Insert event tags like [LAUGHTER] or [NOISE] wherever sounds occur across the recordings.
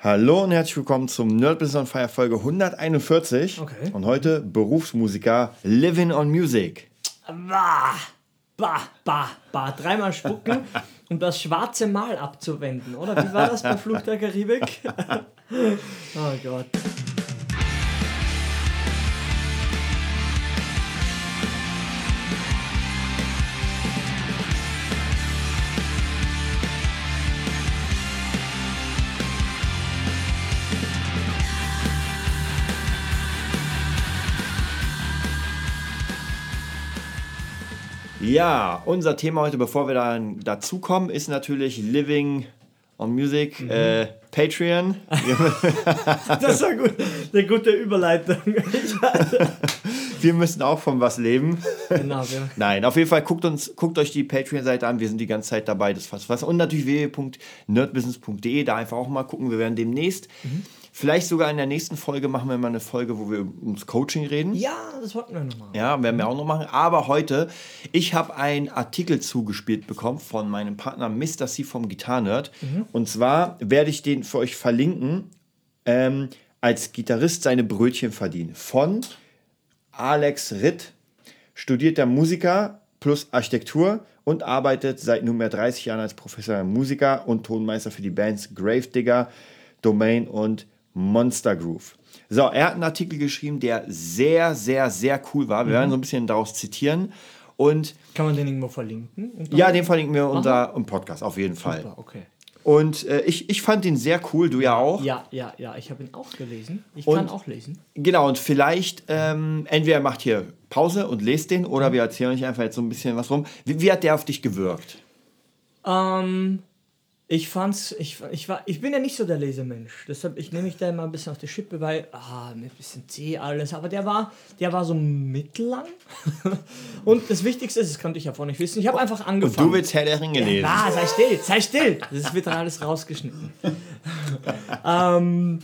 Hallo und herzlich willkommen zum Nerd Business on Fire Folge 141. Okay. Und heute Berufsmusiker Living on Music. Bah, bah, bah, bah. Dreimal spucken, um [LAUGHS] das schwarze Mal abzuwenden, oder? Wie war das bei Fluch der Karibik? [LAUGHS] oh Gott. Ja, unser Thema heute, bevor wir dann dazu kommen, ist natürlich Living on Music, Mhm. äh, Patreon. [LAUGHS] Das war gut. Eine gute Überleitung. [LAUGHS] wir müssen auch von was leben. genau, ja. Nein, auf jeden Fall guckt, uns, guckt euch die Patreon-Seite an. Wir sind die ganze Zeit dabei. Das was. Und natürlich www.nerdbusiness.de. Da einfach auch mal gucken. Wir werden demnächst, vielleicht sogar in der nächsten Folge, machen wir mal eine Folge, wo wir ums Coaching reden. ja, das wollten wir nochmal. Ja, werden wir auch noch machen. Aber heute, ich habe einen Artikel zugespielt bekommen von meinem Partner Mr. C vom Guitar Nerd. Und zwar werde ich den für euch verlinken. Ähm, als Gitarrist seine Brötchen verdienen. Von Alex Ritt, studierter Musiker plus Architektur und arbeitet seit nunmehr 30 Jahren als professioneller Musiker und Tonmeister für die Bands Gravedigger, Domain und Monster Groove. So, er hat einen Artikel geschrieben, der sehr, sehr, sehr cool war. Wir werden so ein bisschen daraus zitieren. Und Kann man den irgendwo verlinken? Ja, den verlinken wir unter im Podcast auf jeden Fall. Super, okay. Und äh, ich, ich fand den sehr cool, du ja auch. Ja, ja, ja, ich habe ihn auch gelesen. Ich Und- kann auch lesen. Genau, und vielleicht, ähm, entweder macht hier Pause und lest den oder wir erzählen euch einfach jetzt so ein bisschen was rum. Wie, wie hat der auf dich gewirkt? Ähm, ich fand's, ich, ich, war, ich bin ja nicht so der Lesemensch. Deshalb, ich nehme mich da immer ein bisschen auf die Schippe, weil, ah, mit ein bisschen zäh alles. Aber der war, der war so mittellang. [LAUGHS] Und das Wichtigste ist, das konnte ich ja vorher nicht wissen, ich habe einfach Und angefangen. du willst Herr der Ringe lesen. Ah, sei still, sei still. Das wird dann alles rausgeschnitten. [LAUGHS] ähm,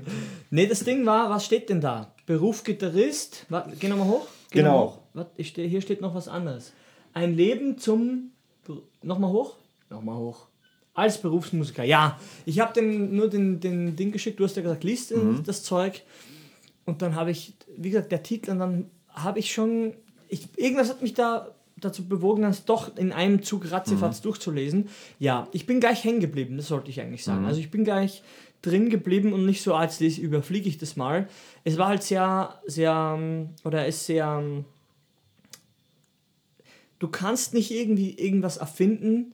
[LAUGHS] nee, das Ding war, was steht denn da? Beruf Gitarrist. Warte, geh nochmal hoch. Geh Genau. hoch. Warte, ich steh, hier steht noch was anderes. Ein Leben zum. Nochmal hoch? Nochmal hoch. Als Berufsmusiker. Ja, ich habe den, nur den, den Ding geschickt. Du hast ja gesagt, liest Mhm. das Zeug. Und dann habe ich, wie gesagt, der Titel, und dann habe ich schon, ich, irgendwas hat mich da dazu bewogen, das doch in einem Zug ratzifatz durchzulesen. Ja, ich bin gleich hängen geblieben, das sollte ich eigentlich sagen. Also ich bin gleich drin geblieben und nicht so, als lese, überfliege ich das mal. Es war halt sehr, sehr, oder ist sehr, du kannst nicht irgendwie irgendwas erfinden,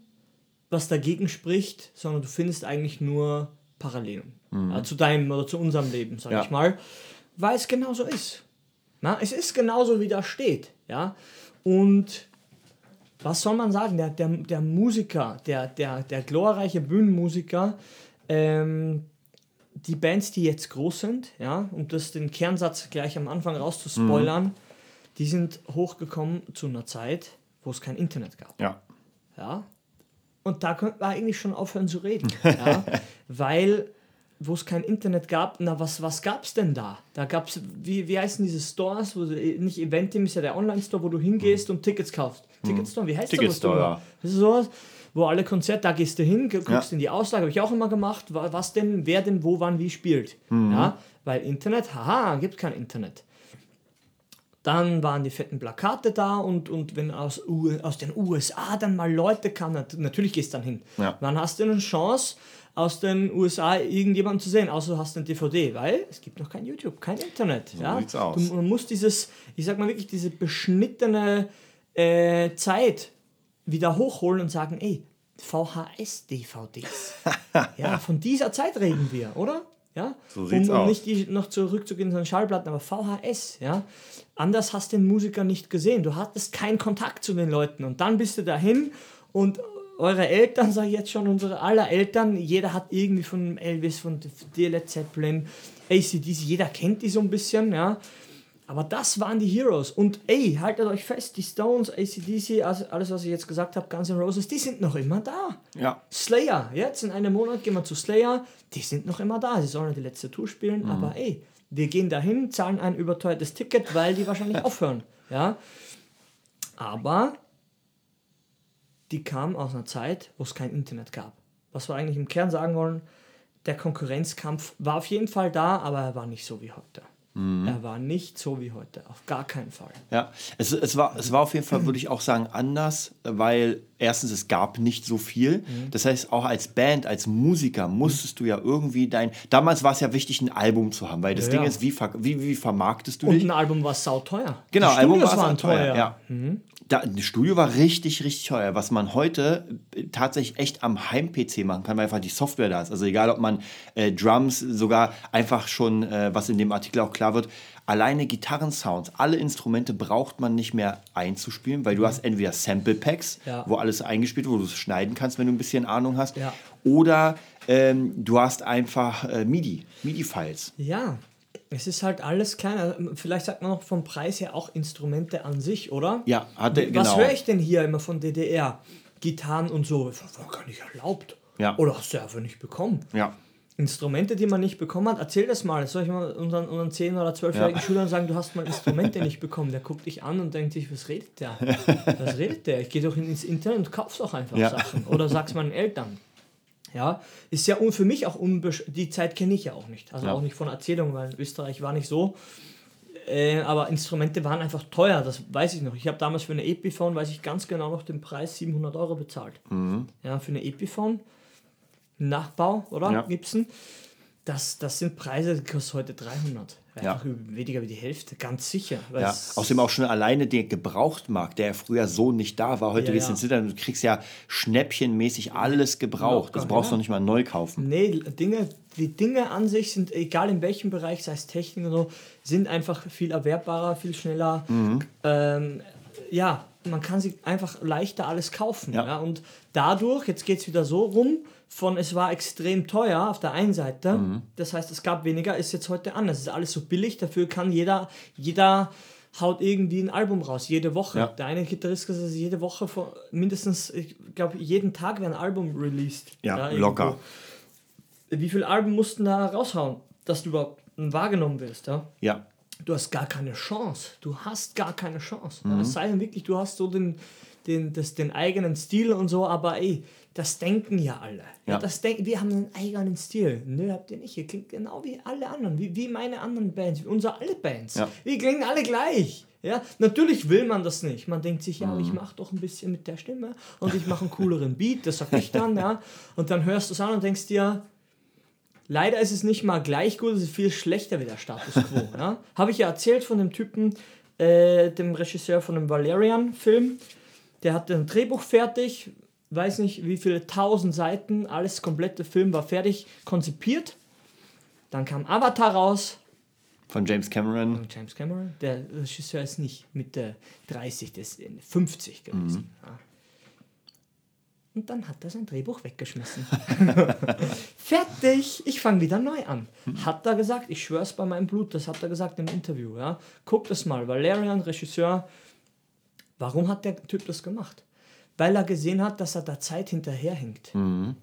was dagegen spricht, sondern du findest eigentlich nur Parallelen. Ja, zu deinem oder zu unserem Leben, sag Ja. ich mal. Weil es genauso ist. Na, es ist genauso, wie da steht. Ja? Und was soll man sagen? Der, der, der Musiker, der, der, der glorreiche Bühnenmusiker, ähm, die Bands, die jetzt groß sind, ja, um das den Kernsatz gleich am Anfang rauszuspoilern, die sind hochgekommen zu einer Zeit, wo es kein Internet gab. Ja. Ja. Und da könnten wir eigentlich schon aufhören zu reden. [LAUGHS] Ja? Weil, wo es kein Internet gab, na, was, was gab es denn da? Da gab es, wie, wie heißen diese Stores? Wo, du- nicht Eventim ist ja der Online-Store, wo du hingehst und Tickets kaufst. Ticketstore, wie heißt Ticketstore, das? ja. Das ist sowas, wo alle Konzerte, da gehst du hin, guckst Ja. in die Auslage, habe ich auch immer gemacht, wa- was denn, wer denn wo, wann, wie spielt. Ja? Weil Internet, haha, gibt kein Internet. Dann waren die fetten Plakate da und, und wenn aus, aus den USA dann mal Leute kamen, nat natürlich gehst du dann hin. Ja. Dann hast du eine Chance, aus den USA irgendjemanden zu sehen, außer du hast eine DVD, weil es gibt noch kein YouTube, kein Internet. ja? sieht's aus. Du, man muss dieses, ich sag mal wirklich, diese beschnittene äh, Zeit wieder hochholen und sagen, ey, VHS-DVDs. [LAUGHS] ja, von dieser Zeit reden wir, oder? Ja? So um, um nicht die noch zurückzugehen zu den Schallplatten, aber VHS, ja. Anders hast du den Musiker nicht gesehen. Du hattest keinen Kontakt zu den Leuten und dann bist du dahin und eure Eltern, sage ich jetzt schon, unsere aller Eltern, jeder hat irgendwie von Elvis, von Led Zeppelin, ACDC, jeder kennt die so ein bisschen, ja. Aber das waren die Heroes. Und ey, haltet euch fest, die Stones, ACDC, alles, was ich jetzt gesagt habe, Guns N' Roses, die sind noch immer da. Ja. Slayer, jetzt in einem Monat gehen wir zu Slayer, die sind noch immer da. Sie sollen ja die letzte Tour spielen, aber ey, wir gehen dahin, zahlen ein überteuertes Ticket, weil die wahrscheinlich [LAUGHS] aufhören. Ja. Aber die kamen aus einer Zeit, wo es kein Internet gab. Was wir eigentlich im Kern sagen wollen, der Konkurrenzkampf war auf jeden Fall da, aber er war nicht so wie heute. Mhm. Er war nicht so wie heute, auf gar keinen Fall. Ja, es, es, war, es war auf jeden Fall, würde ich auch sagen, anders, weil erstens, es gab nicht so viel. Mhm. Das heißt, auch als Band, als Musiker musstest du ja irgendwie dein. Damals war es ja wichtig, ein Album zu haben, weil das Ja, Ding ja. ist, wie, wie, wie vermarktest du Und dich? ein Album war sauteuer. Genau, Die Album Studios war waren teuer. Ja. Da, das Studio war richtig, richtig teuer. Was man heute äh, tatsächlich echt am Heim-PC machen kann, weil einfach die Software da ist. Also egal, ob man äh, Drums, sogar einfach schon, äh, was in dem Artikel auch klar wird, alleine Gitarrensounds, alle Instrumente braucht man nicht mehr einzuspielen, weil du hast entweder Sample Packs, Ja. wo alles eingespielt wird, wo du es schneiden kannst, wenn du ein bisschen Ahnung hast, Ja. oder ähm, du hast einfach äh, MIDI, MIDI-Files. Ja, es ist halt alles kleiner. Vielleicht sagt man noch vom Preis her auch Instrumente an sich, oder? Ja, hatte, Was genau. höre ich denn hier immer von DDR? Gitarren und so. War gar nicht erlaubt. Ja. Oder hast du einfach nicht bekommen? Ja. Instrumente, die man nicht bekommen hat, erzähl das mal. Soll ich mal unseren, unseren 10- oder 12-jährigen Ja. Schülern sagen, du hast mal [LAUGHS] Instrumente nicht bekommen? Der guckt dich an und denkt sich, was redet der? [LAUGHS] Was redet der? Ich gehe doch ins Internet und kauf doch einfach Ja. Sachen. Oder sag's meinen Eltern. Ja, ist ja für mich auch unbesch die Zeit kenne ich ja auch nicht. Also Ja. auch nicht von Erzählungen, weil Österreich war nicht so. Äh, aber Instrumente waren einfach teuer, das weiß ich noch. Ich habe damals für eine Epiphone, weiß ich ganz genau noch, den Preis 700 Euro bezahlt. Ja, für eine Epiphone. Nachbau, oder? Ja. Gibson. Das, das sind Preise, die kosten heute 300. Ja. Weniger wie die Hälfte, ganz sicher. Ja, außerdem auch schon alleine der Gebrauchtmarkt, der ja früher so nicht da war. Heute Ja, gehst du ja. ins Internet und du kriegst ja schnäppchenmäßig alles gebraucht. Locker, Das brauchst du ja. noch nicht mal neu kaufen. Nee, Dinge, die Dinge an sich sind, egal in welchem Bereich, sei es Technik oder so, sind einfach viel erwerbbarer, viel schneller. Mhm. Ähm, ja, man kann sich einfach leichter alles kaufen. Ja. Ja. und dadurch, jetzt geht es wieder so rum, von es war extrem teuer auf der einen Seite, Mhm. das heißt, es gab weniger, ist jetzt heute anders. Es ist alles so billig, dafür kann jeder, jeder haut irgendwie ein Album raus, jede Woche. Ja. Der eine Gitarrist gesagt, dass jede Woche vor, mindestens, ich glaube, jeden Tag wäre ein Album released. Ja, irgendwo locker. wie viele Alben mussten da raushauen, dass du überhaupt wahrgenommen wirst, ja? Ja, Du hast gar keine Chance. Du hast gar keine Chance. Mhm. Ja? Es sei denn wirklich, du hast so den, den, das, den eigenen Stil und so, aber ey, das denken ja alle. Ja. Ja. das denken, wir haben einen eigenen Stil. Nö, habt ihr nicht. Ihr klingt genau wie alle anderen, wie, wie meine anderen Bands, wie unsere alle Bands. Ja. Wir klingen alle gleich. Ja, natürlich will man das nicht. Man denkt sich, ja, aber ich Mhm. mache doch ein bisschen mit der Stimme und ich mache einen cooleren [LAUGHS] Beat, das sag ich dann, ja. Und dann hörst du es an und denkst dir, Leider ist es nicht mal gleich gut, es ist viel schlechter wie der Status quo. [LAUGHS] ja? Habe ich ja erzählt von dem Typen, äh, dem Regisseur von dem Valerian-Film. Der hatte ein Drehbuch fertig, weiß nicht wie viele tausend Seiten, alles komplette Film war fertig konzipiert. Dann kam Avatar raus. von James Cameron. Und James Cameron, der Regisseur ist nicht Mitte 30, der ist in 50 gewesen. Ja. Und dann hat er sein Drehbuch weggeschmissen. [LAUGHS] Fertig, ich fange wieder neu an. Hat er gesagt, ich schwör's bei meinem Blut, das hat er gesagt im Interview. Ja. Guck das mal, Valerian, Regisseur, warum hat der Typ das gemacht? Weil er gesehen hat, dass er der Zeit hinterherhinkt.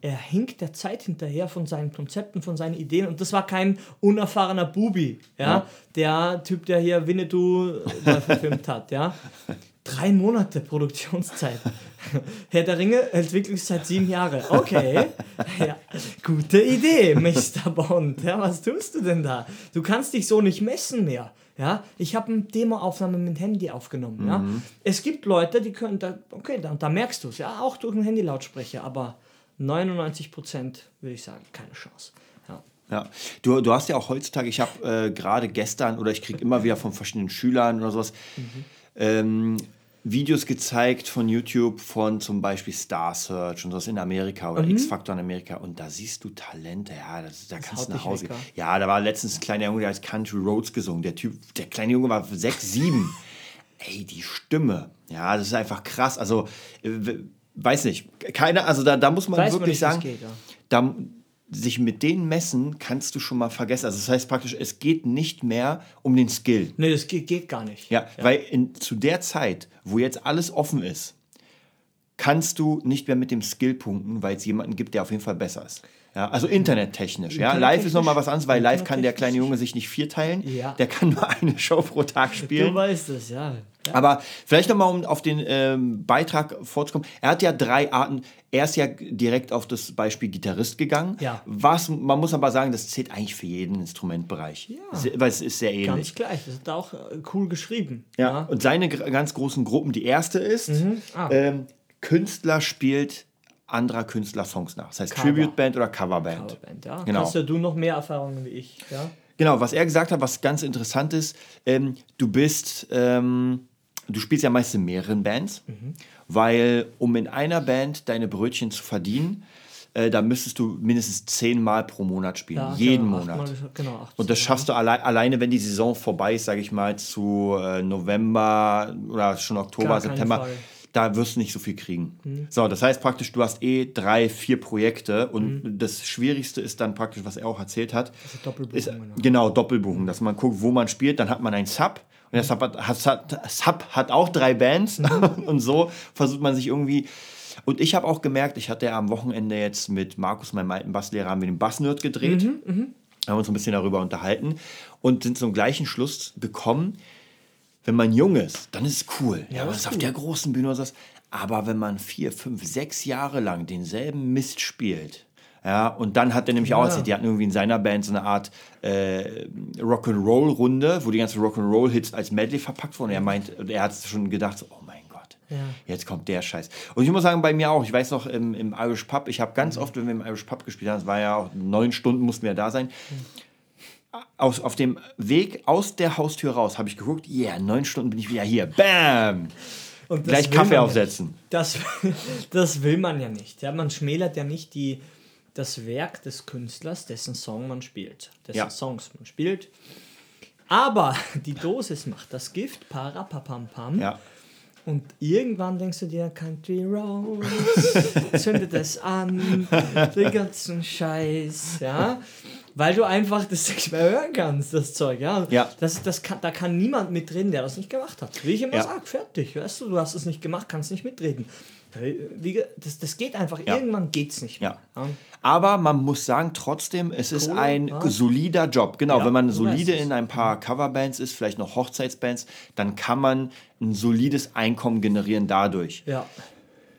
Er hinkt der Zeit hinterher von seinen Konzepten, von seinen Ideen. Und das war kein unerfahrener Bubi, ja? Ja. der Typ, der hier Winnetou äh, verfilmt hat. Ja? Drei Monate Produktionszeit. [LAUGHS] Herr der Ringe, Entwicklungszeit sieben Jahre. Okay, [LAUGHS] ja, gute Idee, Mr. Bond. Ja, was tust du denn da? Du kannst dich so nicht messen mehr. Ja, ich habe eine Demoaufnahme mit dem Handy aufgenommen. Ja, es gibt Leute, die können da, okay, da, da merkst du es, ja, auch durch einen Handylautsprecher, aber 99 Prozent würde ich sagen, keine Chance. Ja. Ja, du, du hast ja auch heutzutage, ich habe äh, gerade gestern oder ich kriege immer wieder von verschiedenen Schülern oder sowas ähm, Videos gezeigt von YouTube von zum Beispiel Star Search und sowas in Amerika oder X-Factor in Amerika und da siehst du Talente, ja, das, da kannst haut du nach Hause gehen. Ja, da war letztens ein kleiner Junge, der hat Country Roads gesungen. Der Typ, der kleine Junge war sechs, sieben. [LAUGHS] Ey, die Stimme, ja, das ist einfach krass. Also, äh, weiß nicht, keine, also da, da muss man Weiß man wirklich nicht, wie's sagen, geht, ja. da, sich mit denen messen, kannst du schon mal vergessen. Also das heißt praktisch, es geht nicht mehr um den Skill. Nee, das geht, geht gar nicht. Ja, weil in, zu der Zeit, wo jetzt alles offen ist, kannst du nicht mehr mit dem Skill punkten, weil es jemanden gibt, der auf jeden Fall besser ist. Ja, also internettechnisch. Ja. Live ist nochmal was anderes, weil live kann der kleine Junge sich nicht vierteilen. Ja. Der kann nur [LAUGHS] eine Show pro Tag Du spielen. weißt es, ja. ja. Aber vielleicht nochmal, um auf den ähm, Beitrag vorzukommen. Er hat ja drei Arten. Er ist ja direkt auf das Beispiel Gitarrist gegangen. Ja. Was, man muss aber sagen, das zählt eigentlich für jeden Instrumentbereich. Ja. Weil es ist sehr ähnlich. Ganz gleich. Das hat er auch äh, cool geschrieben. Ja. Und seine ganz großen Gruppen, die erste ist, Ah. ähm, Künstler spielt anderer Künstler Songs nach. Das heißt Cover. Tribute Band oder Coverband. Coverband, ja. Genau. Hast ja du noch mehr Erfahrungen wie ich, ja? Genau, was er gesagt hat, was ganz interessant ist, ähm, du bist, ähm, du spielst ja meist in mehreren Bands, Mhm. weil um in einer Band deine Brötchen zu verdienen, äh, da müsstest du mindestens zehnmal pro Monat spielen, ja jeden genau, Monat. achtmal, genau, Und das schaffst du alle, alleine, wenn die Saison vorbei ist, sage ich mal, zu äh, November oder schon Oktober, keinen September. Mhm. Da wirst du nicht so viel kriegen. So, das heißt praktisch, du hast eh drei, vier Projekte und Mhm. das Schwierigste ist dann praktisch, was er auch erzählt hat, Doppelbuchung, ist, genau. genau, Doppelbuchen, dass man guckt, wo man spielt, dann hat man einen Sub und der Sub hat, hat, Sub hat auch drei Bands Mhm. [LAUGHS] und so versucht man sich irgendwie und ich habe auch gemerkt, ich hatte ja am Wochenende jetzt mit Markus, meinem alten Basslehrer, haben wir den Bassnerd gedreht Mhm, haben uns ein bisschen darüber unterhalten und sind zum gleichen Schluss gekommen, wenn man jung ist, dann ist es cool. Ja, das was ist auf der großen Bühne oder so. Aber wenn man vier, fünf, sechs Jahre lang denselben Mist spielt, ja, und dann hat er nämlich auch erzählt, die hatten irgendwie in seiner Band so eine Art äh, Rock'n'Roll-Runde, wo die ganzen Rock'n'Roll-Hits als Medley verpackt wurden. Und er meint, er hat schon gedacht, so, oh mein Gott, Ja. jetzt kommt der Scheiß. Und ich muss sagen, bei mir auch, ich weiß noch, im, im Irish Pub, ich habe ganz oft, wenn wir im Irish Pub gespielt haben, das war ja auch neun Stunden, mussten wir da sein, aus, auf dem Weg aus der Haustür raus habe ich geguckt, yeah, neun Stunden bin ich wieder hier. Bam! Gleich Kaffee ja aufsetzen. Das, [LAUGHS] das will man ja nicht. Ja, man schmälert ja nicht die, das Werk des Künstlers, dessen Song man spielt. Dessen Ja. Songs man spielt. Aber [LAUGHS] die Dosis macht das Gift, parapapampam. Ja. Und irgendwann denkst du dir, Country Roads, [LAUGHS] zündet es an, den ganzen Scheiß, ja. Weil du einfach das nicht mehr hören kannst, das Zeug, ja. Ja. Das, das kann, da kann niemand mitreden, der das nicht gemacht hat. Wie ich immer Ja. sage, fertig, weißt du, du hast es nicht gemacht, kannst nicht mitreden. Das, das geht einfach, Ja. irgendwann geht's nicht mehr. Ja. Aber man muss sagen, trotzdem, es ist Kohle, ein ja. solider Job. Genau, wenn man solide es. in ein paar Coverbands ist, vielleicht noch Hochzeitsbands, dann kann man ein solides Einkommen generieren dadurch. Ja.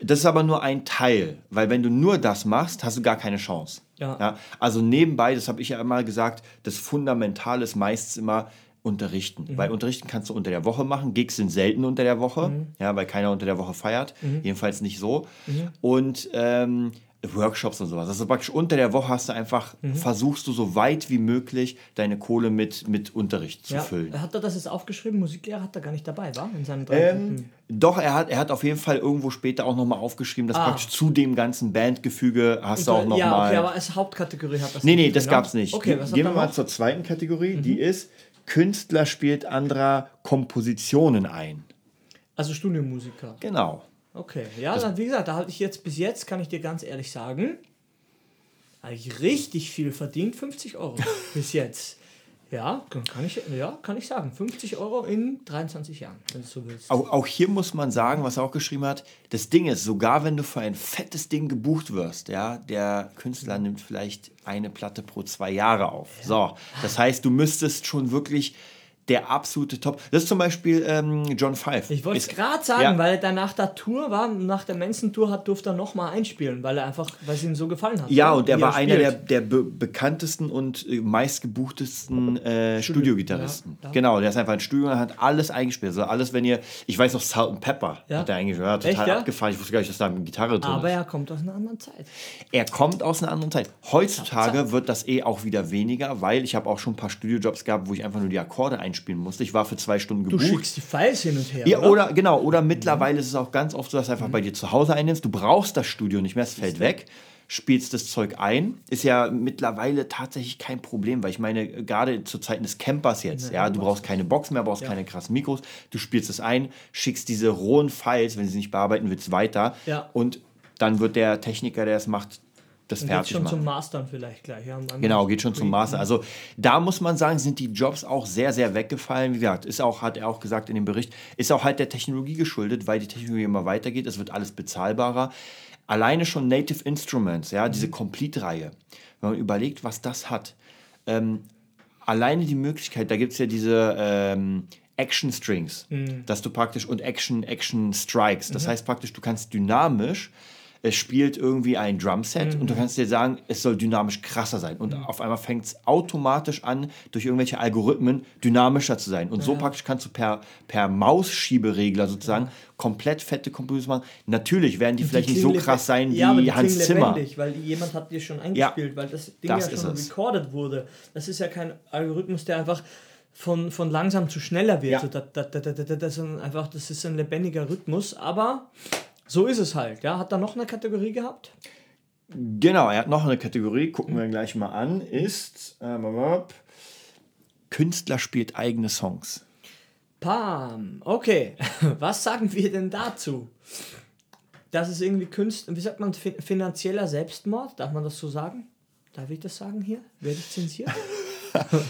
Das ist aber nur ein Teil, weil wenn du nur das machst, hast du gar keine Chance. Ja. Also nebenbei, das habe ich ja immer gesagt, das Fundamentale ist meistens immer unterrichten. Mhm. Weil unterrichten kannst du unter der Woche machen. Gigs sind selten unter der Woche, Mhm. ja, weil keiner unter der Woche feiert. Jedenfalls nicht so. Und ähm, Workshops und sowas. Also praktisch unter der Woche hast du einfach, Mhm. versuchst du so weit wie möglich deine Kohle mit, mit Unterricht zu ja. füllen. Hat er das jetzt aufgeschrieben? Musiklehrer hat er gar nicht dabei, war? In seinen drei Ähm, doch, er hat, er hat auf jeden Fall irgendwo später auch nochmal aufgeschrieben, dass Ah. praktisch zu dem ganzen Bandgefüge hast du auch ja, nochmal. okay, aber als Hauptkategorie hat das nee, nee, das ja? gab's nicht. Okay, Gehen wir mal zur zweiten Kategorie, die ist Künstler spielt anderer Kompositionen ein. Also Studiomusiker. Genau. Okay, ja, dann, wie gesagt, da hatte ich jetzt bis jetzt, kann ich dir ganz ehrlich sagen, eigentlich richtig viel verdient, 50 Euro [LAUGHS] bis jetzt. Ja, kann ich, ja, kann ich sagen. 50 Euro in 23 Jahren, wenn du so willst. Auch, auch hier muss man sagen, was er auch geschrieben hat, das Ding ist, sogar wenn du für ein fettes Ding gebucht wirst, ja, der Künstler nimmt vielleicht eine Platte pro zwei Jahre auf. So, das heißt, du müsstest schon wirklich der absolute Top. Das ist zum Beispiel ähm, John Five. Ich wollte es gerade sagen, Ja. weil er nach der Tour war, nach der Manson-Tour hat, durfte er nochmal einspielen, weil er einfach, weil es ihm so gefallen hat. Ja, und er war einer der, der be bekanntesten und äh, meistgebuchtesten äh, Studiogitarristen. Ja. Genau, der ist einfach ein Studio und hat alles eingespielt. Also alles, wenn ihr, ich weiß noch, Salt and Pepper Ja. hat er eingespielt. Ja, total Echt, abgefahren. Ich wusste gar nicht, dass da eine Gitarre drin Aber ist. er kommt aus einer anderen Zeit. Er kommt aus einer anderen Zeit. Heutzutage Zeit. wird das eh auch wieder weniger, weil ich habe auch schon ein paar Studiojobs gehabt, wo ich einfach nur die Akkorde einspielen musste. Ich war für zwei Stunden Du gebucht. schickst die Files hin und her. Ja, oder? oder genau, oder mittlerweile ist es auch ganz oft so, dass du einfach bei dir zu Hause einnimmst. Du brauchst das Studio nicht mehr, es fällt weg. Spielst das Zeug ein, ist ja mittlerweile tatsächlich kein Problem, weil ich meine, gerade zu Zeiten des Campers jetzt, ja, du brauchst keine Box mehr, brauchst keine krassen Mikros, du spielst es ein, schickst diese rohen Files, wenn sie nicht bearbeiten willst, weiter Ja. und dann wird der Techniker, der es macht, das fertig schon machen. zum Mastern vielleicht gleich. Ja, Genau, geht schon zum Master. Also da muss man sagen, sind die Jobs auch sehr, sehr weggefallen. Wie gesagt, ist auch, hat er auch gesagt in dem Bericht, ist auch halt der Technologie geschuldet, weil die Technologie immer weitergeht. Es wird alles bezahlbarer. Alleine schon Native Instruments, ja, diese Complete-Reihe, wenn man überlegt, was das hat. Ähm, alleine die Möglichkeit, da gibt es ja diese ähm, Action Strings, dass du praktisch und Action, Action Strikes. Das heißt praktisch, du kannst dynamisch, es spielt irgendwie ein Drumset und du kannst dir sagen, es soll dynamisch krasser sein. Und auf einmal fängt es automatisch an, durch irgendwelche Algorithmen dynamischer zu sein. Und so praktisch kannst du per, per Mausschieberegler sozusagen komplett fette Computer machen. Natürlich werden die vielleicht nicht so krass sein wie ja, aber die Hans Zimmer. lebendig, weil jemand hat die schon eingespielt, weil das Ding das ja schon recorded wurde. Das ist ja kein Algorithmus, der einfach von, von langsam zu schneller wird. Ja. So, da, da, da, das, ist einfach, das ist ein lebendiger Rhythmus, aber so ist es halt. Ja? Hat er noch eine Kategorie gehabt? Genau, er hat noch eine Kategorie, gucken wir gleich mal an, ist ähm, Künstler spielt eigene Songs. Pam, okay. [LAUGHS] Was sagen wir denn dazu? Das ist irgendwie Künstler, wie sagt man, fi- finanzieller Selbstmord? Darf man das so sagen? Darf ich das sagen hier? Werde ich zensiert? [LAUGHS]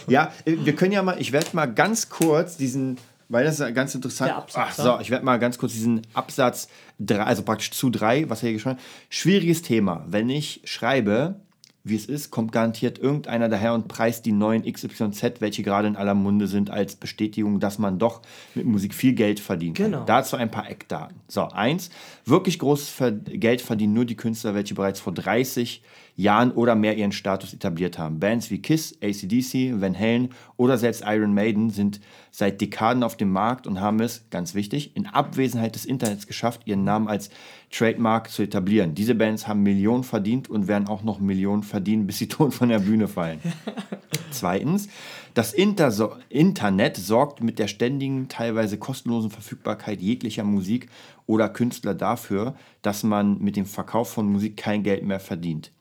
Ja, äh, wir können ja mal, ich werde mal ganz kurz diesen, weil das ist ganz interessant. Ach so, ich werde mal ganz kurz diesen Absatz 3, also praktisch zu 3, was er hier geschrieben hat. Schwieriges Thema. Wenn ich schreibe, wie es ist, kommt garantiert irgendeiner daher und preist die neuen XYZ, welche gerade in aller Munde sind, als Bestätigung, dass man doch mit Musik viel Geld verdienen kann. Genau. Dazu ein paar Eckdaten. So, eins, wirklich großes Geld verdienen nur die Künstler, welche bereits vor 30 Jahren oder mehr ihren Status etabliert haben. Bands wie Kiss, ACDC, Van Halen oder selbst Iron Maiden sind seit Dekaden auf dem Markt und haben es, ganz wichtig, in Abwesenheit des Internets geschafft, ihren Namen als Trademark zu etablieren. Diese Bands haben Millionen verdient und werden auch noch Millionen verdienen, bis sie tot von der Bühne fallen. [LAUGHS] Zweitens, das Interso Internet sorgt mit der ständigen, teilweise kostenlosen Verfügbarkeit jeglicher Musik oder Künstler dafür, dass man mit dem Verkauf von Musik kein Geld mehr verdient.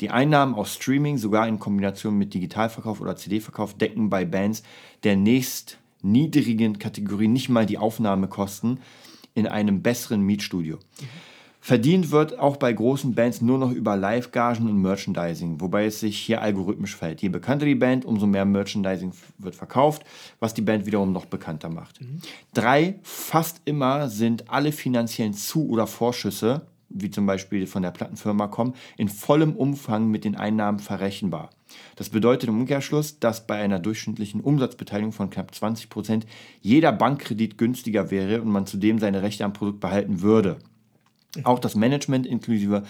Die Einnahmen aus Streaming, sogar in Kombination mit Digitalverkauf oder CD-Verkauf, decken bei Bands der nächst niedrigen Kategorie nicht mal die Aufnahmekosten in einem besseren Mietstudio. Verdient wird auch bei großen Bands nur noch über Live-Gagen und Merchandising, wobei es sich hier algorithmisch verhält. Je bekannter die Band, umso mehr Merchandising wird verkauft, was die Band wiederum noch bekannter macht. Drei, fast immer sind alle finanziellen Zu- oder Vorschüsse, wie zum Beispiel von der Plattenfirma kommen, in vollem Umfang mit den Einnahmen verrechenbar. Das bedeutet im Umkehrschluss, dass bei einer durchschnittlichen Umsatzbeteiligung von knapp 20% jeder Bankkredit günstiger wäre und man zudem seine Rechte am Produkt behalten würde. Auch das Management inklusive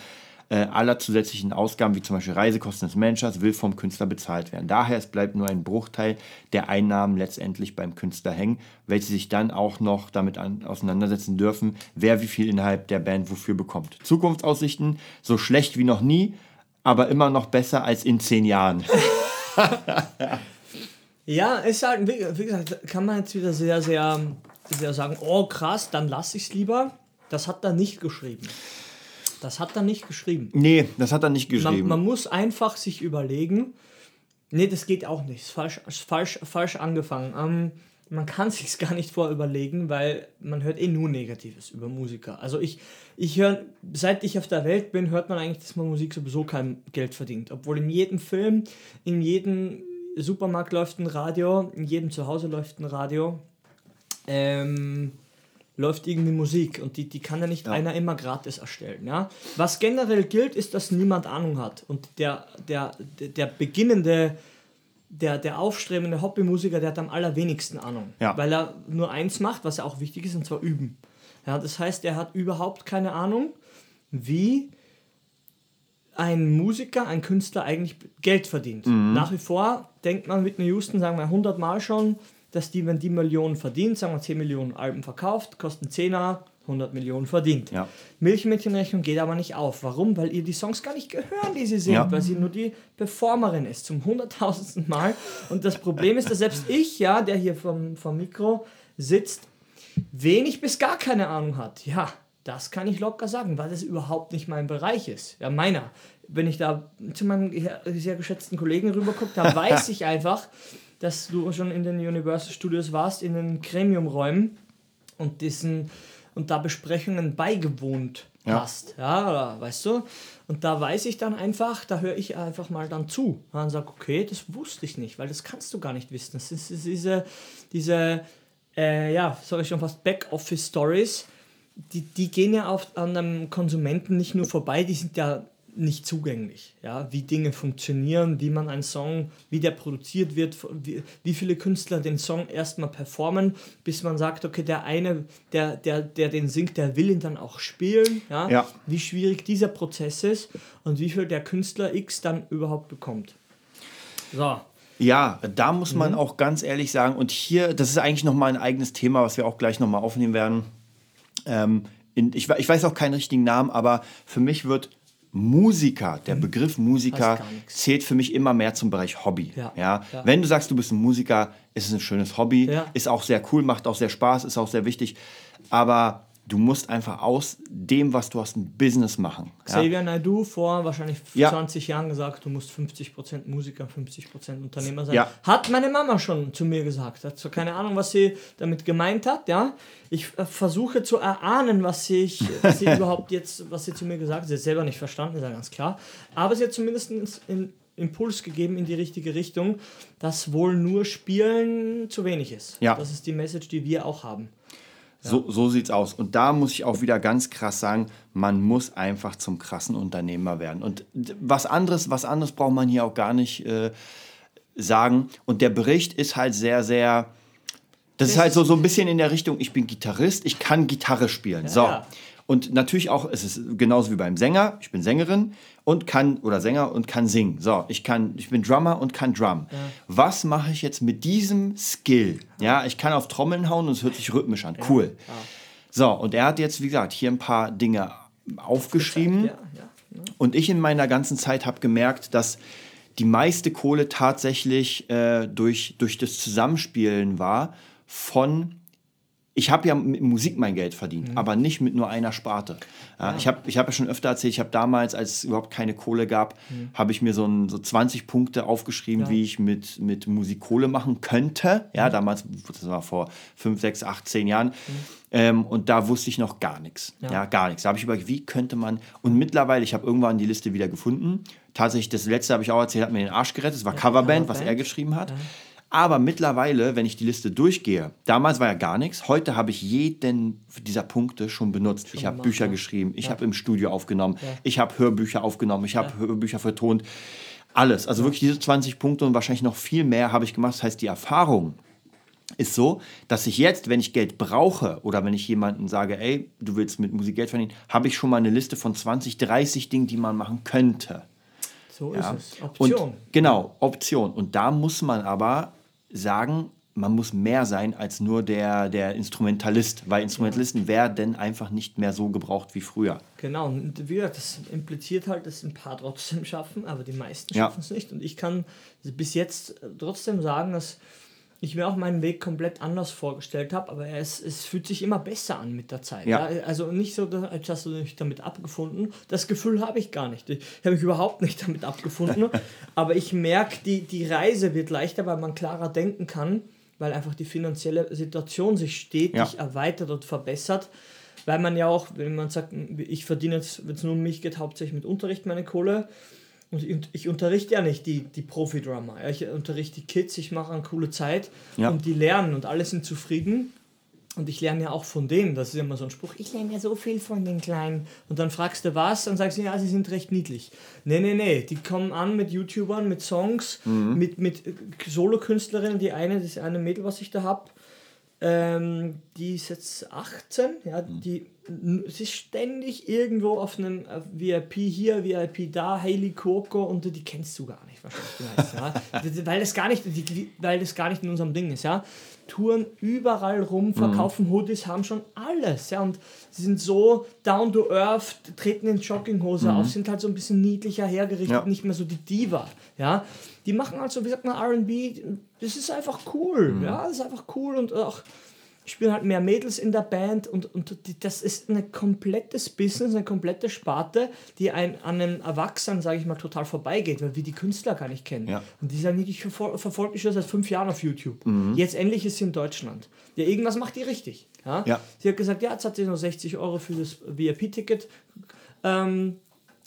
äh, aller zusätzlichen Ausgaben, wie zum Beispiel Reisekosten des Managers, will vom Künstler bezahlt werden. Daher es bleibt nur ein Bruchteil der Einnahmen letztendlich beim Künstler hängen, welche sich dann auch noch damit an, auseinandersetzen dürfen, wer wie viel innerhalb der Band wofür bekommt. Zukunftsaussichten so schlecht wie noch nie, aber immer noch besser als in zehn Jahren. [LAUGHS] Ja, ist halt, wie, gesagt, kann man jetzt wieder sehr, sehr, sehr sagen, oh krass, dann lasse ich es lieber. Das hat er nicht geschrieben. Das hat er nicht geschrieben. Nee, das hat er nicht Man, geschrieben. man muss einfach sich überlegen, nee, das geht auch nicht, ist falsch, ist falsch, falsch angefangen. Ähm, man kann [LAUGHS] sich gar nicht vorüberlegen, weil man hört eh nur Negatives über Musiker. Also ich, ich höre, seit ich auf der Welt bin, hört man eigentlich, dass man Musik sowieso kein Geld verdient. Obwohl in jedem Film, in jedem Supermarkt läuft ein Radio, in jedem Zuhause läuft ein Radio. Ähm, läuft irgendwie Musik und die, die kann ja nicht einer immer gratis erstellen. Ja? Was generell gilt, ist, dass niemand Ahnung hat und der, der, der, beginnende, der, der aufstrebende Hobbymusiker, der hat am allerwenigsten Ahnung, Ja. weil er nur eins macht, was ja auch wichtig ist, und zwar üben. Ja, das heißt, er hat überhaupt keine Ahnung, wie ein Musiker, ein Künstler eigentlich Geld verdient. Nach wie vor denkt man Whitney Houston, sagen wir 100 Mal schon, dass die, wenn die Millionen verdient, sagen wir 10 Millionen Alben verkauft, kosten 10er, 100 Millionen verdient. Ja. Milchmädchenrechnung geht aber nicht auf. Warum? Weil ihr die Songs gar nicht gehören, die sie singt, Ja. weil sie nur die Performerin ist, zum hunderttausendsten Mal. Und das Problem ist, dass selbst ich, ja, der hier vom, vom Mikro sitzt, wenig bis gar keine Ahnung hat. Ja, das kann ich locker sagen, weil das überhaupt nicht mein Bereich ist. Ja, meiner. Wenn ich da zu meinem sehr geschätzten Kollegen rübergucke, da [LAUGHS] weiß ich einfach, dass du schon in den Universal Studios warst, in den Gremiumräumen und diesen und da Besprechungen beigewohnt Ja. hast. Ja, weißt du? Und da weiß ich dann einfach, da höre ich einfach mal dann zu. Und sage, okay, das wusste ich nicht, weil das kannst du gar nicht wissen. Das ist, ist diese, diese äh, ja, sage ich schon fast Backoffice-Stories, die, die gehen ja auf, an einem Konsumenten nicht nur vorbei, die sind ja nicht zugänglich. Ja, wie Dinge funktionieren, wie man einen Song, wie der produziert wird, wie, wie viele Künstler den Song erstmal performen, bis man sagt, okay, der eine, der, der, der den singt, der will ihn dann auch spielen. Ja? Ja. Wie schwierig dieser Prozess ist und wie viel der Künstler X dann überhaupt bekommt. So. Ja, da muss man auch ganz ehrlich sagen, und hier, das ist eigentlich nochmal ein eigenes Thema, was wir auch gleich nochmal aufnehmen werden. Ähm, in, ich, ich weiß auch keinen richtigen Namen, aber für mich wird Musiker, der Begriff Musiker zählt für mich immer mehr zum Bereich Hobby. Ja, Ja? ja. Wenn du sagst, du bist ein Musiker, ist es ein schönes Hobby, Ja. ist auch sehr cool, macht auch sehr Spaß, ist auch sehr wichtig. Aber du musst einfach aus dem, was du hast, ein Business machen. Ja? Xavier Naidoo vor wahrscheinlich Ja. 20 Jahren gesagt, du musst 50% Musiker, 50% Unternehmer sein. Ja. Hat meine Mama schon zu mir gesagt. Hat zwar keine Ahnung, was sie damit gemeint hat, ja. Ich äh, versuche zu erahnen, was sie, ich, was sie [LAUGHS] überhaupt jetzt, was sie zu mir gesagt hat. Sie hat selber nicht verstanden, ist ja ganz klar. Aber sie hat zumindest einen Impuls gegeben in die richtige Richtung, dass wohl nur Spielen zu wenig ist. Ja. Das ist die Message, die wir auch haben. So, so sieht's aus. Und da muss ich auch wieder ganz krass sagen, man muss einfach zum krassen Unternehmer werden. Und was anderes, was anderes braucht man hier auch gar nicht äh, sagen. Und der Bericht ist halt sehr, sehr. Das ist halt so, so ein bisschen in der Richtung, ich bin Gitarrist, ich kann Gitarre spielen. So. Ja. Und natürlich auch, es ist genauso wie beim Sänger, ich bin Sängerin und kann, oder Sänger und kann singen. So, ich kann, ich bin Drummer und kann Drum. Was mache ich jetzt mit diesem Skill? Ja, ich kann auf Trommeln hauen und es hört sich rhythmisch an. Cool. So, und er hat jetzt, wie gesagt, hier ein paar Dinge aufgeschrieben. Ja, ja. Und ich in meiner ganzen Zeit habe gemerkt, dass die meiste Kohle tatsächlich äh, durch, durch das Zusammenspielen war von. Ich habe ja mit Musik mein Geld verdient, aber nicht mit nur einer Sparte. Ja, Ich habe ich hab ja schon öfter erzählt, ich habe damals, als es überhaupt keine Kohle gab, habe ich mir so, ein, so 20 Punkte aufgeschrieben, Ja. wie ich mit, mit Musik Kohle machen könnte. Ja, damals, das war vor 5, 6, 8, 10 Jahren. Ähm, und da wusste ich noch gar nichts. Ja, Ja. gar nichts. Da habe ich überlegt, wie könnte man. Und mittlerweile, ich habe irgendwann die Liste wieder gefunden. Tatsächlich, das letzte habe ich auch erzählt, hat mir den Arsch gerettet. Das war Coverband, was er Coverband. geschrieben hat. Aber mittlerweile, wenn ich die Liste durchgehe, damals war ja gar nichts. Heute habe ich jeden dieser Punkte schon benutzt. ich habe Bücher ja. geschrieben, ich habe im Studio aufgenommen, ich habe Hörbücher aufgenommen, ich habe Hörbücher vertont. Alles. Also wirklich diese 20 Punkte und wahrscheinlich noch viel mehr habe ich gemacht. Das heißt, die Erfahrung ist so, dass ich jetzt, wenn ich Geld brauche oder wenn ich jemanden sage, ey, du willst mit Musik Geld verdienen, habe ich schon mal eine Liste von 20, 30 Dingen, die man machen könnte. So Ja. ist es. Option. Und, genau, Option. Und da muss man aber sagen, man muss mehr sein als nur der, der Instrumentalist, weil Instrumentalisten werden einfach nicht mehr so gebraucht wie früher. Genau, und wie gesagt, das impliziert halt, dass ein paar trotzdem schaffen, aber die meisten Ja. schaffen es nicht. Und ich kann bis jetzt trotzdem sagen, dass ich mir auch meinen Weg komplett anders vorgestellt habe, aber es, es fühlt sich immer besser an mit der Zeit. Ja. Also nicht so, dass- als hast du dich damit abgefunden. Das Gefühl habe ich gar nicht. Ich habe mich überhaupt nicht damit abgefunden. [LAUGHS] aber ich merke, die, die Reise wird leichter, weil man klarer denken kann, weil einfach die finanzielle Situation sich stetig Ja. erweitert und verbessert. Weil man ja auch, wenn man sagt, ich verdiene jetzt, wenn es nur um mich geht, hauptsächlich mit Unterricht meine Kohle. Und ich, ich unterrichte ja nicht die, die Profi-Drummer. Ja, Ich unterrichte die Kids, ich mache eine coole Zeit Ja. und die lernen und alle sind zufrieden. Und ich lerne ja auch von denen. Das ist immer so ein Spruch. Ich lerne ja so viel von den Kleinen. Und dann fragst du was und sagst, ja, sie sind recht niedlich. Nee, nee, nee. Die kommen an mit YouTubern, mit Songs, mit, mit äh, Solokünstlerinnen. Die eine, das eine Mädel, was ich da habe, ähm, die ist jetzt 18. Ja, die, sie ist ständig irgendwo auf einem VIP hier, VIP da, Hailey Coco und die kennst du gar nicht wahrscheinlich. ja. [LAUGHS] Weil, das gar nicht, weil das gar nicht in unserem Ding ist. Ja. Touren überall rum, verkaufen Hoodies, haben schon alles. Ja, und sie sind so down to earth, treten in Jogginghose auf, sind halt so ein bisschen niedlicher hergerichtet, Ja. nicht mehr so die Diva. Ja, die machen halt so, wie sagt man, RB, das ist einfach cool. Ja, das ist einfach cool und auch spielen halt mehr Mädels in der Band und, und die, das ist ein komplettes Business, eine komplette Sparte, die ein, an einem Erwachsenen, sage ich mal, total vorbeigeht, weil wir die Künstler gar nicht kennen. Ja. Und die sagen, ich verfol verfolge mich schon seit fünf Jahren auf YouTube. Jetzt endlich ist sie in Deutschland. Ja, irgendwas macht die richtig. Ja? Ja. Sie hat gesagt, ja, jetzt hat sie noch 60 Euro für das VIP-Ticket ähm,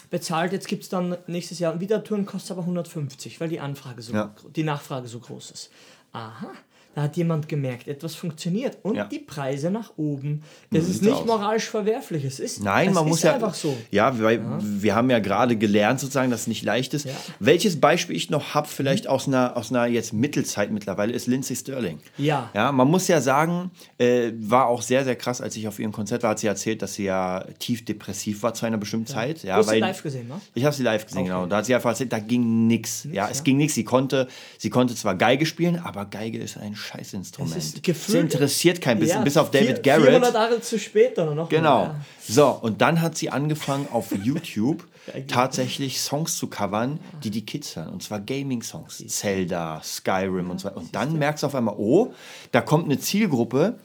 bezahlt. Jetzt gibt es dann nächstes Jahr wieder Touren, kostet aber 150, weil die Anfrage so, Ja. die Nachfrage so groß ist. Aha, Da hat jemand gemerkt, etwas funktioniert und Ja. die Preise nach oben. Es ist sieht's nicht aus. moralisch verwerflich. Es ist, Nein, es man ist muss ja einfach so. Ja, weil wir haben ja gerade gelernt, sozusagen, dass es nicht leicht ist. Ja. Welches Beispiel ich noch habe, vielleicht aus einer aus einer jetzt Mittelzeit mittlerweile, ist Lindsay Sterling. Ja. Ja, man muss ja sagen, äh, war auch sehr sehr krass, als ich auf ihrem Konzert war, hat sie erzählt, dass sie ja tief depressiv war zu einer bestimmten Zeit. Ja, du hast sie live gesehen, ne? ich habe sie live gesehen, Okay. genau. Da hat sie einfach erzählt, da ging nichts. Ja, es ja. ging nichts. Sie konnte, sie konnte zwar Geige spielen, aber Geige ist ein Scheißinstrument. Es ist Sie gefühlt- interessiert kein bisschen, Ja, bis auf David vier- Garrett. 400 Jahre zu spät oder noch Genau. mehr. So, und dann hat sie angefangen auf [LAUGHS] YouTube tatsächlich Songs zu covern, die die Kids hören. Und zwar Gaming-Songs. Zelda, Skyrim und so weiter. Und dann merkst du auf einmal, oh, da kommt eine Zielgruppe,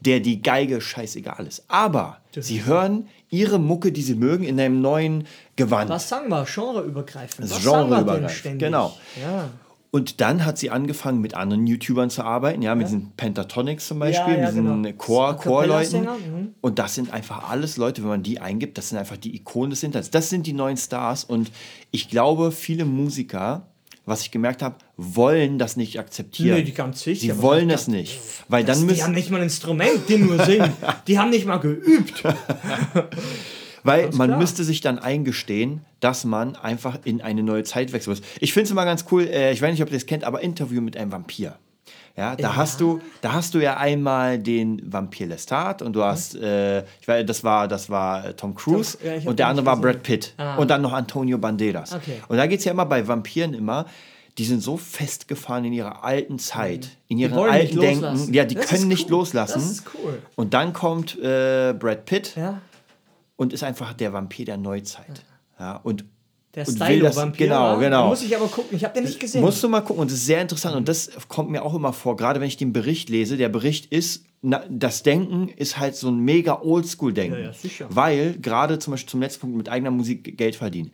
der die Geige scheißegal ist. Aber sie hören ihre Mucke, die sie mögen, in einem neuen Gewand. Was sagen wir? Genreübergreifend. Das ist genreübergreifend, genau. Ja. Und dann hat sie angefangen, mit anderen YouTubern zu arbeiten, ja, mit diesen Pentatonics zum Beispiel, Ja, ja, mit diesen genau. Chor, Chorleuten. Mhm. Und das sind einfach alles Leute, wenn man die eingibt, das sind einfach die Ikonen des Internets. Das sind die neuen Stars. Und ich glaube, viele Musiker, was ich gemerkt habe, wollen das nicht akzeptieren. Nee, die ganz sicher, Sie aber wollen das- es nicht. Weil dann die müssen, haben nicht mal ein Instrument, die nur singen. [LAUGHS] die haben nicht mal geübt. [LAUGHS] Weil man klar. müsste sich dann eingestehen, dass man einfach in eine neue Zeit wechseln muss. Ich finde es immer ganz cool, äh, ich weiß nicht, ob ihr das kennt, aber Interview mit einem Vampir. Ja, da hast du, da hast du ja einmal den Vampir Lestat und du hast, äh, ich weiß, das war, das war äh, Tom Cruise Tom- ja, und der andere war. Brad Pitt Ah. und dann noch Antonio Banderas. Okay. Und da geht es ja immer bei Vampiren immer, die sind so festgefahren in ihrer alten Zeit, in ihrem alten Denken. Ja, die Das können nicht cool. loslassen. Das ist cool. Und dann kommt äh, Brad Pitt Ja. Und ist einfach der Vampir der Neuzeit. Ja, und Der Stylo-Vampir. Genau, genau. Da muss ich aber gucken. Ich habe den nicht gesehen. Musst du mal gucken und das ist sehr interessant und das kommt mir auch immer vor, gerade wenn ich den Bericht lese. Der Bericht ist, na, das Denken ist halt so ein mega Oldschool-Denken. Ja, ja, sicher. Weil gerade zum Beispiel zum letzten Punkt mit eigener Musik Geld verdienen.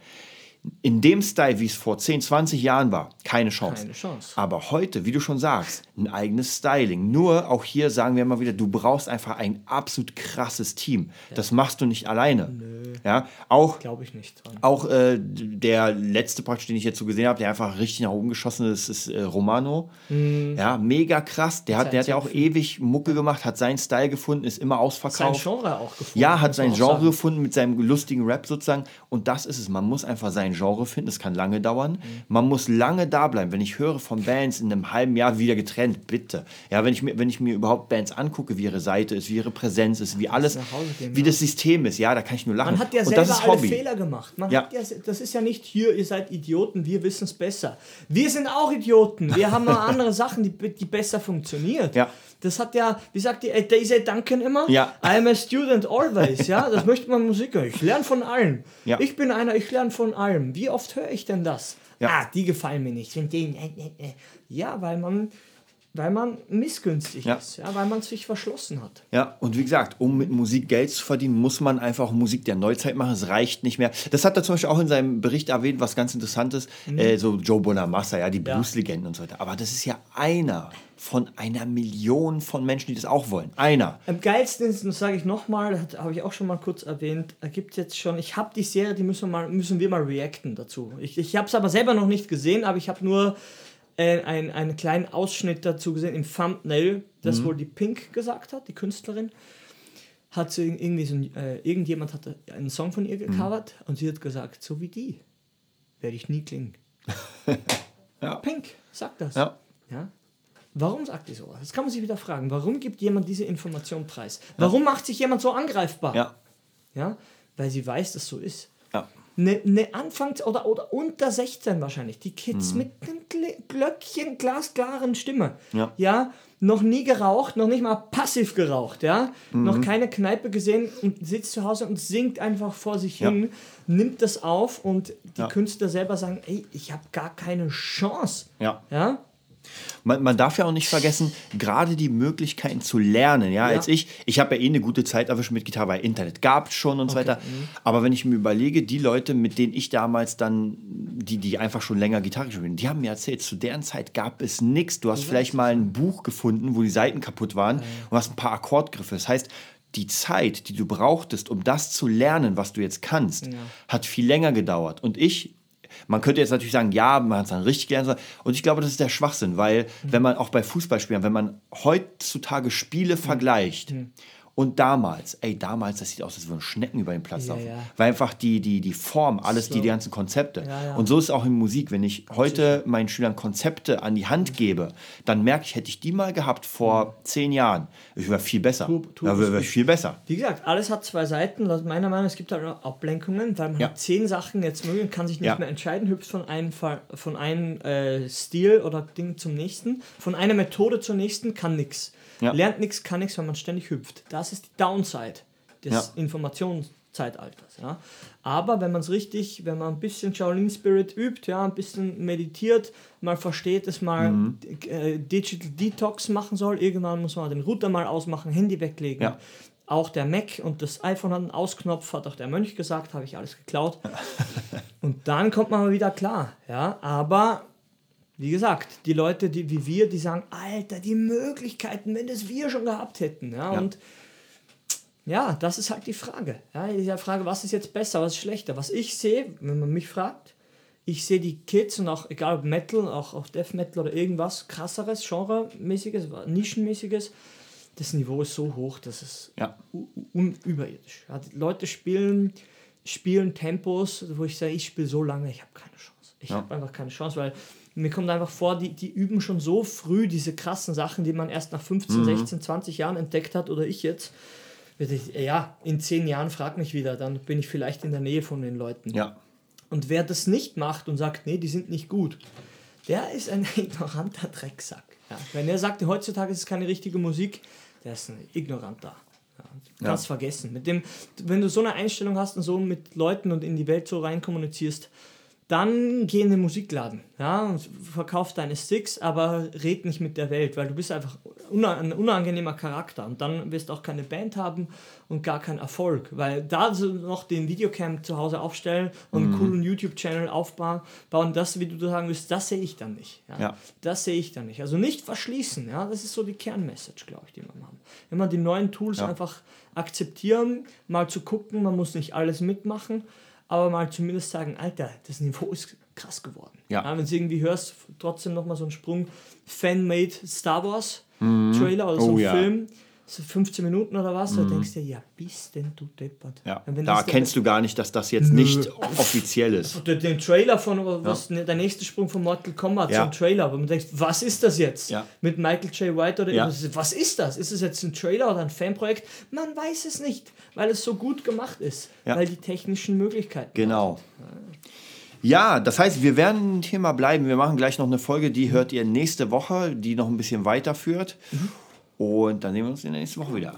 In dem Style, wie es vor 10, 20 Jahren war, keine Chance. Keine Chance. Aber heute, wie du schon sagst, ein eigenes Styling. Nur auch hier sagen wir immer wieder, du brauchst einfach ein absolut krasses Team. Das machst du nicht alleine. Ja, auch Glaube ich nicht dran. auch äh, der letzte praktisch, den ich jetzt so gesehen habe, der einfach richtig nach oben geschossen ist, ist äh, Romano. Mhm. Ja, mega krass. Der hat, der hat ja auch ewig Mucke gemacht, hat seinen Style gefunden, ist immer Sein ausverkauft. Genre auch gefunden. Ja, hat sein Genre sagen. gefunden mit seinem lustigen Rap sozusagen. Und das ist es. Man muss einfach sein Genre finden. Es kann lange dauern. Mhm. Man muss lange da bleiben. Wenn ich höre von Bands in einem halben Jahr wieder getrennt, bitte. Ja, wenn ich mir, wenn ich mir überhaupt Bands angucke, wie ihre Seite ist, wie ihre Präsenz ist, wie alles, gehen, wie ja. das System ist, ja, da kann ich nur lachen. Ja Und selber das ist alle Hobby. Fehler gemacht. Man Ja. hat ja, das ist ja nicht hier, ihr seid Idioten, wir wissen es besser. Wir sind auch Idioten. Wir haben mal [LAUGHS] andere Sachen, die, die besser funktionieren. Ja. Das hat ja, wie sagt die äh, Daisy Duncan immer? Ja. I'm a student always. Ja, das möchte man Musik hören. Ich lerne von allem. Ja. Ich bin einer, ich lerne von allem. Wie oft höre ich denn das? Ja. Ah, die gefallen mir nicht. Äh, äh. Ja, weil man, weil man missgünstig Ja. ist. Ja, weil man sich verschlossen hat. Ja, und wie gesagt, um mit Musik Geld zu verdienen, muss man einfach Musik der Neuzeit machen. Es reicht nicht mehr. Das hat er zum Beispiel auch in seinem Bericht erwähnt, was ganz interessant ist. Äh, so Joe Bonamassa, ja, die Blueslegenden und so weiter. Aber das ist ja einer von einer Million von Menschen, die das auch wollen. Einer. Am geilsten ist, und das sage ich nochmal, habe ich auch schon mal kurz erwähnt, gibt es jetzt schon, ich habe die Serie, die müssen wir mal, müssen wir mal reacten dazu. Ich, ich habe es aber selber noch nicht gesehen, aber ich habe nur äh, ein, einen kleinen Ausschnitt dazu gesehen im Thumbnail, das wohl die Pink gesagt hat, die Künstlerin. Hat sie irgendwie so ein, äh, irgendjemand hat einen Song von ihr gecovert und sie hat gesagt, so wie die werde ich nie klingen. [LAUGHS] Ja. Pink sagt das. Ja. Ja? Warum sagt die sowas? Das kann man sich wieder fragen. Warum gibt jemand diese Information preis? Warum macht sich jemand so angreifbar? Ja. Ja? Weil sie weiß, dass so ist. Eine ne Anfangs- oder, oder unter 16 wahrscheinlich. Die Kids Mhm. mit einem Gl- Glöckchen, glasklaren Stimme. Ja. ja. Noch nie geraucht, noch nicht mal passiv geraucht, ja. Mhm. Noch keine Kneipe gesehen und sitzt zu Hause und singt einfach vor sich Ja. hin, nimmt das auf und die Ja. Künstler selber sagen, ey, ich habe gar keine Chance. Ja. Ja? Man, man darf ja auch nicht vergessen, gerade die Möglichkeiten zu lernen. Ja, Ja. als ich, ich habe ja eh eine gute Zeit erwischt mit Gitarre, weil Internet gab es schon und so weiter. mhm. Aber wenn ich mir überlege, die Leute, mit denen ich damals dann, die, die einfach schon länger Gitarre spielen, die haben mir erzählt, zu deren Zeit gab es nichts. Du hast vielleicht mal ein Buch gefunden, wo die Seiten kaputt waren und hast ein paar Akkordgriffe. Das heißt, die Zeit, die du brauchtest, um das zu lernen, was du jetzt kannst, hat viel länger gedauert. Und ich Man könnte jetzt natürlich sagen, ja, man hat es dann richtig gern. Und ich glaube, das ist der Schwachsinn, weil Mhm. wenn man auch bei Fußballspielern, wenn man heutzutage Spiele Mhm. vergleicht und damals, ey, damals, das sieht aus, als würden Schnecken über den Platz Ja, laufen. ja. Weil einfach die, die, die Form, alles, die, So. die ganzen Konzepte. Ja, ja. Und so ist es auch in Musik. Wenn ich heute meinen Schülern Konzepte an die Hand gebe, dann merke ich, hätte ich die mal gehabt vor zehn Jahren, ich wäre viel besser. Tu- tu Da es wäre viel besser. Wie gesagt, alles hat zwei Seiten. Laut meiner Meinung, es gibt halt Ablenkungen, weil man Ja. hat zehn Sachen jetzt mögen, kann sich nicht Ja. mehr entscheiden, hüpft von einem, Fall, von einem äh, Stil oder Ding zum nächsten, von einer Methode zur nächsten, kann nichts. Ja. Lernt nichts, kann nichts, weil man ständig hüpft. Das ist die Downside des Ja. Informationszeitalters. Ja. Aber wenn man es richtig, wenn man ein bisschen Shaolin Spirit übt, ja, ein bisschen meditiert, mal versteht, dass man äh, Digital Detox machen soll, irgendwann muss man den Router mal ausmachen, Handy weglegen. Ja. Auch der Mac und das iPhone hat einen Ausknopf, hat auch der Mönch gesagt, habe ich alles geklaut. [LAUGHS] und dann kommt man mal wieder klar. Ja, aber wie gesagt, die Leute, die wie wir, die sagen, Alter, die Möglichkeiten, wenn das wir schon gehabt hätten. Ja, Ja. und ja, das ist halt die Frage. Ja, die Frage, was ist jetzt besser, was ist schlechter? Was ich sehe, wenn man mich fragt, ich sehe die Kids und auch, egal ob Metal, auch, auch Death Metal oder irgendwas krasseres, genremäßiges, nischenmäßiges, das Niveau ist so hoch, dass es Ja. u- un überirdisch. Ja, Leute spielen, spielen Tempos, wo ich sage, ich spiele so lange, ich habe keine Chance. Ich Ja. habe einfach keine Chance, weil mir kommt einfach vor, die, die üben schon so früh diese krassen Sachen, die man erst nach 15, Mhm. 16, 20 Jahren entdeckt hat oder ich jetzt. Ich- Ja, in 10 Jahren frag mich wieder, dann bin ich vielleicht in der Nähe von den Leuten. Ja. Und wer das nicht macht und sagt, nee, die sind nicht gut, der ist ein [LAUGHS] ignoranter Drecksack. Ja. Wenn er sagt, heutzutage ist es keine richtige Musik, der ist ein ignoranter. Ja. Du Ja. kannst vergessen. Mit dem, wenn du so eine Einstellung hast und so mit Leuten und in die Welt so rein kommunizierst, dann geh in den Musikladen ja, und verkauf deine Sticks, aber red nicht mit der Welt, weil du bist einfach ein unangenehmer Charakter und dann wirst du auch keine Band haben und gar keinen Erfolg, weil da so noch den Videocam zu Hause aufstellen und einen coolen YouTube-Channel aufbauen, bauen, das, wie du sagen willst, das sehe ich dann nicht. Ja. Ja. Das sehe ich dann nicht. Also nicht verschließen, ja, das ist so die Kernmessage, glaube ich, die wir haben. Immer die neuen Tools Ja. einfach akzeptieren, mal zu gucken, man muss nicht alles mitmachen, aber mal zumindest sagen, Alter, das Niveau ist krass geworden. Ja. Wenn du irgendwie hörst, trotzdem nochmal so ein Sprung, Fan-made Star Wars Trailer oder so Oh ein ja. Film, so 15 Minuten oder was, da denkst du dir, ja, bist denn du deppert. Ja. Da erkennst du gar nicht, dass das jetzt nicht offiziell ist. den, den Trailer von was ne, der nächste Sprung von Mortal Kombat Ja. zum Trailer, wo man denkt, was ist das jetzt? Ja. Mit Michael J. White oder Ja. was ist das? Ist es jetzt ein Trailer oder ein Fanprojekt? Man weiß es nicht, weil es so gut gemacht ist, Ja. weil die technischen Möglichkeiten. Genau. Ja, das heißt, wir werden ein Thema bleiben. Wir machen gleich noch eine Folge, die hört ihr nächste Woche, die noch ein bisschen weiterführt. Und dann sehen wir uns in der nächsten Woche wieder.